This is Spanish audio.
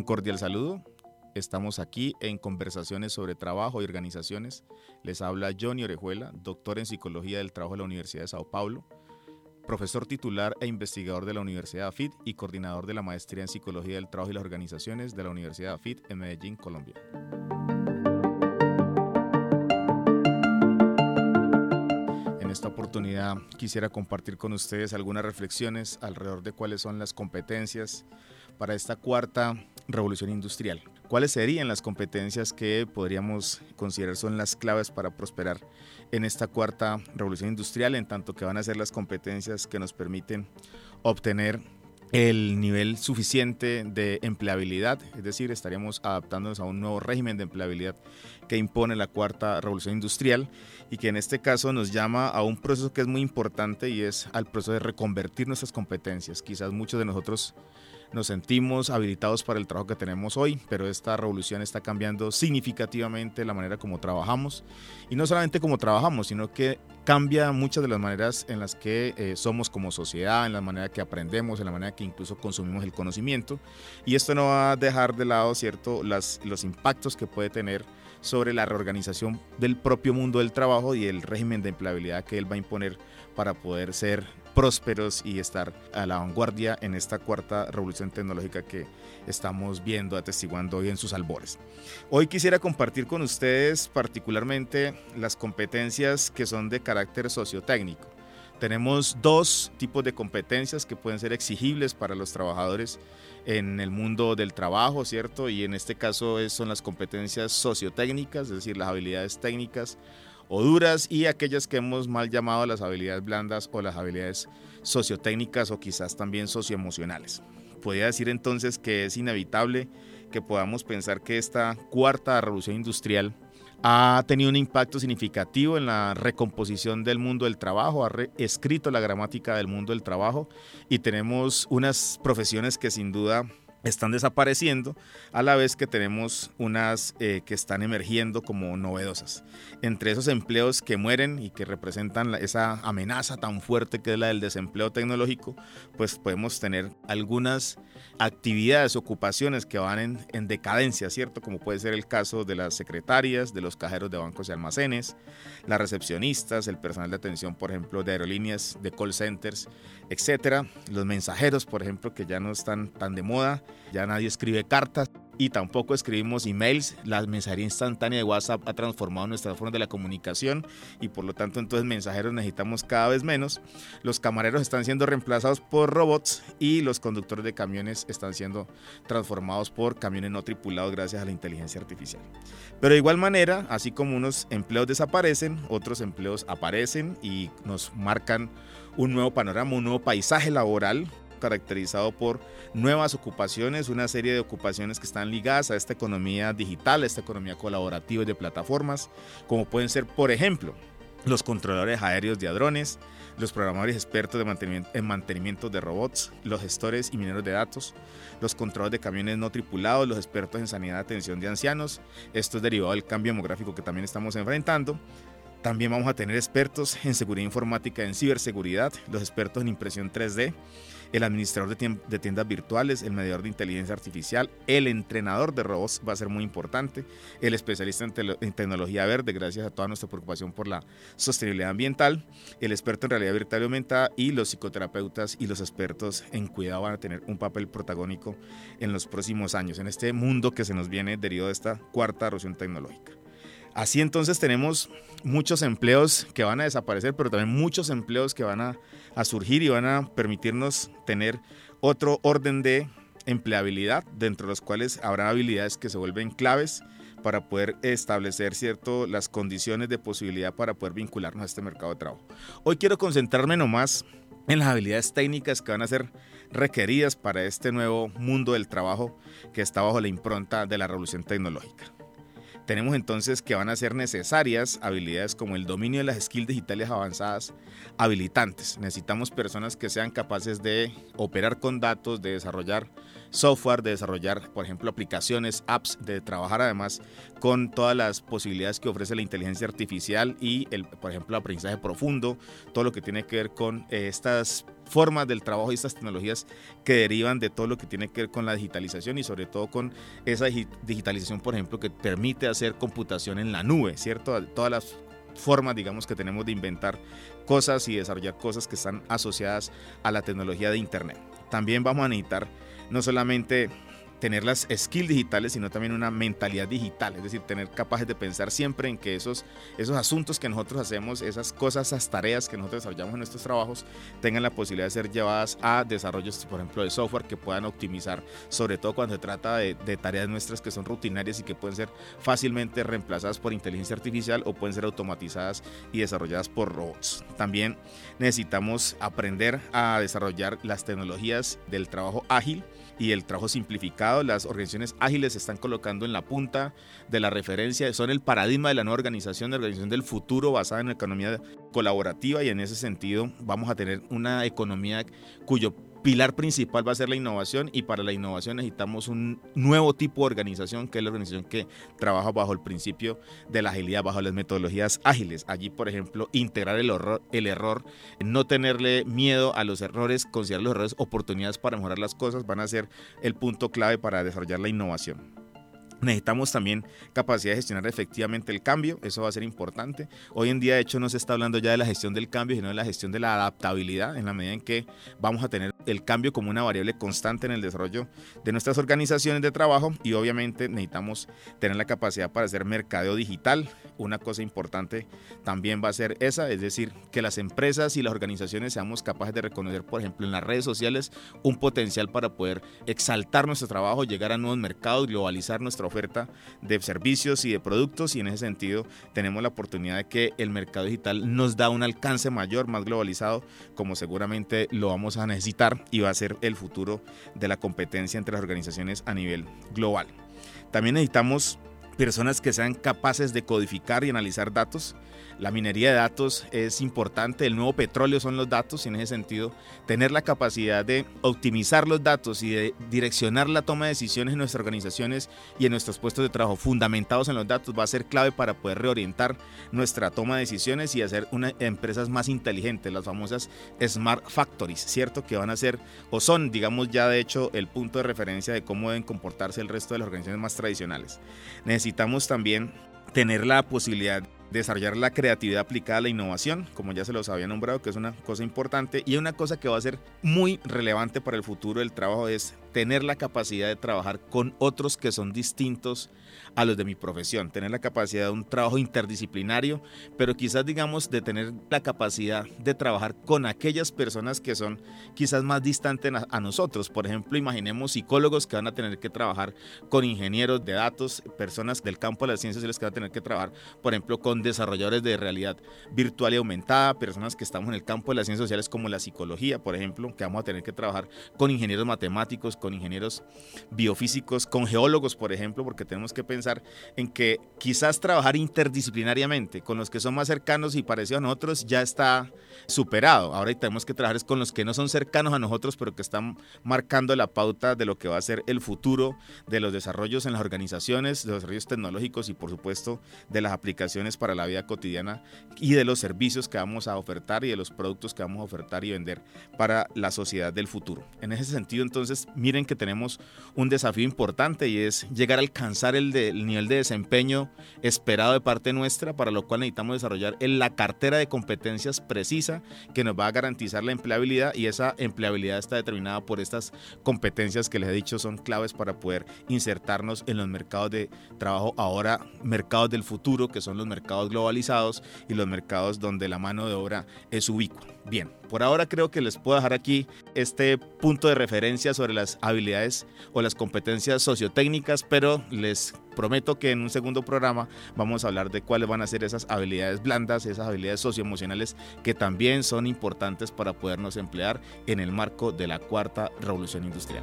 Un cordial saludo. Estamos aquí en conversaciones sobre trabajo y organizaciones. Les habla Johnny Orejuela, doctor en Psicología del Trabajo de la Universidad de Sao Paulo, profesor titular e investigador de la Universidad AFIT y coordinador de la Maestría en Psicología del Trabajo y las Organizaciones de la Universidad AFIT en Medellín, Colombia. En esta oportunidad quisiera compartir con ustedes algunas reflexiones alrededor de cuáles son las competencias para esta cuarta revolución industrial. ¿Cuáles serían las competencias que podríamos considerar son las claves para prosperar en esta cuarta revolución industrial, en tanto que van a ser las competencias que nos permiten obtener el nivel suficiente de empleabilidad, es decir, estaríamos adaptándonos a un nuevo régimen de empleabilidad que impone la cuarta revolución industrial y que en este caso nos llama a un proceso que es muy importante y es al proceso de reconvertir nuestras competencias. Quizás muchos de nosotros nos sentimos habilitados para el trabajo que tenemos hoy, pero esta revolución está cambiando significativamente la manera como trabajamos y no solamente como trabajamos, sino que cambia muchas de las maneras en las que eh, somos como sociedad, en la manera que aprendemos, en la manera que incluso consumimos el conocimiento y esto no va a dejar de lado, ¿cierto?, las, los impactos que puede tener sobre la reorganización del propio mundo del trabajo y el régimen de empleabilidad que él va a imponer para poder ser prósperos y estar a la vanguardia en esta cuarta revolución tecnológica que estamos viendo, atestiguando hoy en sus albores. Hoy quisiera compartir con ustedes particularmente las competencias que son de carácter sociotécnico. Tenemos dos tipos de competencias que pueden ser exigibles para los trabajadores en el mundo del trabajo, ¿cierto? Y en este caso son las competencias sociotécnicas, es decir, las habilidades técnicas o duras y aquellas que hemos mal llamado las habilidades blandas o las habilidades sociotécnicas o quizás también socioemocionales. Podría decir entonces que es inevitable que podamos pensar que esta cuarta revolución industrial ha tenido un impacto significativo en la recomposición del mundo del trabajo, ha escrito la gramática del mundo del trabajo y tenemos unas profesiones que sin duda están desapareciendo, a la vez que tenemos unas eh, que están emergiendo como novedosas. Entre esos empleos que mueren y que representan esa amenaza tan fuerte que es la del desempleo tecnológico, pues podemos tener algunas actividades, ocupaciones que van en, en decadencia, ¿cierto? Como puede ser el caso de las secretarias, de los cajeros de bancos y almacenes, las recepcionistas, el personal de atención, por ejemplo, de aerolíneas, de call centers, etcétera. Los mensajeros, por ejemplo, que ya no están tan de moda, ya nadie escribe cartas y tampoco escribimos emails. La mensajería instantánea de WhatsApp ha transformado nuestra forma de la comunicación y por lo tanto entonces mensajeros necesitamos cada vez menos. Los camareros están siendo reemplazados por robots y los conductores de camiones están siendo transformados por camiones no tripulados gracias a la inteligencia artificial. Pero de igual manera, así como unos empleos desaparecen, otros empleos aparecen y nos marcan un nuevo panorama, un nuevo paisaje laboral caracterizado por nuevas ocupaciones, una serie de ocupaciones que están ligadas a esta economía digital, a esta economía colaborativa y de plataformas, como pueden ser, por ejemplo, los controladores aéreos de hadrones, los programadores expertos de mantenimiento, en mantenimiento de robots, los gestores y mineros de datos, los controladores de camiones no tripulados, los expertos en sanidad y atención de ancianos. Esto es derivado del cambio demográfico que también estamos enfrentando. También vamos a tener expertos en seguridad informática, en ciberseguridad, los expertos en impresión 3D, el administrador de, tiendas virtuales, el mediador de inteligencia artificial, el entrenador de robots va a ser muy importante, el especialista en, tecnología verde, gracias a toda nuestra preocupación por la sostenibilidad ambiental, el experto en realidad virtual y aumentada y los psicoterapeutas y los expertos en cuidado van a tener un papel protagónico en los próximos años, en este mundo que se nos viene derivado de esta cuarta erosión tecnológica. Así entonces tenemos muchos empleos que van a desaparecer, pero también muchos empleos que van a, surgir y van a permitirnos tener otro orden de empleabilidad, dentro de los cuales habrá habilidades que se vuelven claves para poder establecer cierto las condiciones de posibilidad para poder vincularnos a este mercado de trabajo. Hoy quiero concentrarme nomás en las habilidades técnicas que van a ser requeridas para este nuevo mundo del trabajo que está bajo la impronta de la revolución tecnológica. Tenemos entonces que van a ser necesarias habilidades como el dominio de las skills digitales avanzadas habilitantes. Necesitamos personas que sean capaces de operar con datos, de desarrollar software, de desarrollar, por ejemplo, aplicaciones, apps, de trabajar además con todas las posibilidades que ofrece la inteligencia artificial y, el, por ejemplo, aprendizaje profundo, todo lo que tiene que ver con eh, estas formas del trabajo y estas tecnologías que derivan de todo lo que tiene que ver con la digitalización y sobre todo con esa digitalización, por ejemplo, que permite hacer computación en la nube, ¿cierto? Todas las formas, digamos, que tenemos de inventar cosas y desarrollar cosas que están asociadas a la tecnología de Internet. También vamos a necesitar no solamente tener las skills digitales, sino también una mentalidad digital, es decir, tener capaces de pensar siempre en que esos, esos asuntos que nosotros hacemos, esas cosas, esas tareas que nosotros desarrollamos en nuestros trabajos, tengan la posibilidad de ser llevadas a desarrollos, por ejemplo, de software que puedan optimizar, sobre todo cuando se trata de, de tareas nuestras que son rutinarias y que pueden ser fácilmente reemplazadas por inteligencia artificial o pueden ser automatizadas y desarrolladas por robots. También necesitamos aprender a desarrollar las tecnologías del trabajo ágil y el trabajo simplificado. Las organizaciones ágiles se están colocando en la punta de la referencia, son el paradigma de la nueva organización, de organización del futuro basada en la economía colaborativa y en ese sentido vamos a tener una economía cuyo pilar principal va a ser la innovación y para la innovación necesitamos un nuevo tipo de organización que es la organización que trabaja bajo el principio de la agilidad, bajo las metodologías ágiles. Allí, por ejemplo, integrar el, horror, el error, no tenerle miedo a los errores, considerar los errores oportunidades para mejorar las cosas van a ser el punto clave para desarrollar la innovación. Necesitamos también capacidad de gestionar efectivamente el cambio, eso va a ser importante. Hoy en día, de hecho, no se está hablando ya de la gestión del cambio, sino de la gestión de la adaptabilidad, en la medida en que vamos a tener el cambio como una variable constante en el desarrollo de nuestras organizaciones de trabajo y obviamente necesitamos tener la capacidad para hacer mercadeo digital. Una cosa importante también va a ser esa, es decir, que las empresas y las organizaciones seamos capaces de reconocer, por ejemplo, en las redes sociales un potencial para poder exaltar nuestro trabajo, llegar a nuevos mercados, globalizar nuestra oferta de servicios y de productos y en ese sentido tenemos la oportunidad de que el mercado digital nos da un alcance mayor, más globalizado, como seguramente lo vamos a necesitar y va a ser el futuro de la competencia entre las organizaciones a nivel global. También necesitamos personas que sean capaces de codificar y analizar datos la minería de datos es importante, el nuevo petróleo son los datos y en ese sentido tener la capacidad de optimizar los datos y de direccionar la toma de decisiones en nuestras organizaciones y en nuestros puestos de trabajo fundamentados en los datos va a ser clave para poder reorientar nuestra toma de decisiones y hacer una, empresas más inteligentes, las famosas Smart Factories, ¿cierto? Que van a ser o son, digamos ya de hecho, el punto de referencia de cómo deben comportarse el resto de las organizaciones más tradicionales. También tener la posibilidad desarrollar la creatividad aplicada a la innovación, como ya se los había nombrado, que es una cosa importante. Y una cosa que va a ser muy relevante para el futuro del trabajo es tener la capacidad de trabajar con otros que son distintos a los de mi profesión, tener la capacidad de un trabajo interdisciplinario, pero quizás digamos de tener la capacidad de trabajar con aquellas personas que son quizás más distantes a, nosotros. Por ejemplo, imaginemos psicólogos que van a tener que trabajar con ingenieros de datos, personas del campo de las ciencias sociales que van a tener que trabajar, por ejemplo, con desarrolladores de realidad virtual y aumentada, personas que estamos en el campo de las ciencias sociales como la psicología, por ejemplo, que vamos a tener que trabajar con ingenieros matemáticos, con ingenieros biofísicos, con geólogos, por ejemplo, porque tenemos que pensar en que quizás trabajar interdisciplinariamente con los que son más cercanos y parecidos a nosotros ya está superado. Ahora tenemos que trabajar con los que no son cercanos a nosotros, pero que están marcando la pauta de lo que va a ser el futuro de los desarrollos en las organizaciones, de los desarrollos tecnológicos y por supuesto de las aplicaciones para la vida cotidiana y de los servicios que vamos a ofertar y de los productos que vamos a ofertar y vender para la sociedad del futuro. En ese sentido, entonces, miren que tenemos un desafío importante y es llegar a alcanzar el, el nivel de desempeño esperado de parte nuestra, para lo cual necesitamos desarrollar la cartera de competencias precisa que nos va a garantizar la empleabilidad y esa empleabilidad está determinada por estas competencias que les he dicho son claves para poder insertarnos en los mercados de trabajo ahora, mercados del futuro, que son los mercados globalizados y los mercados donde la mano de obra es ubicua. Bien, por ahora creo que les puedo dejar aquí este punto de referencia sobre las habilidades o las competencias sociotécnicas, pero les prometo que en un segundo programa vamos a hablar de cuáles van a ser esas habilidades blandas, esas habilidades socioemocionales que también son importantes para podernos emplear en el marco de la cuarta revolución industrial.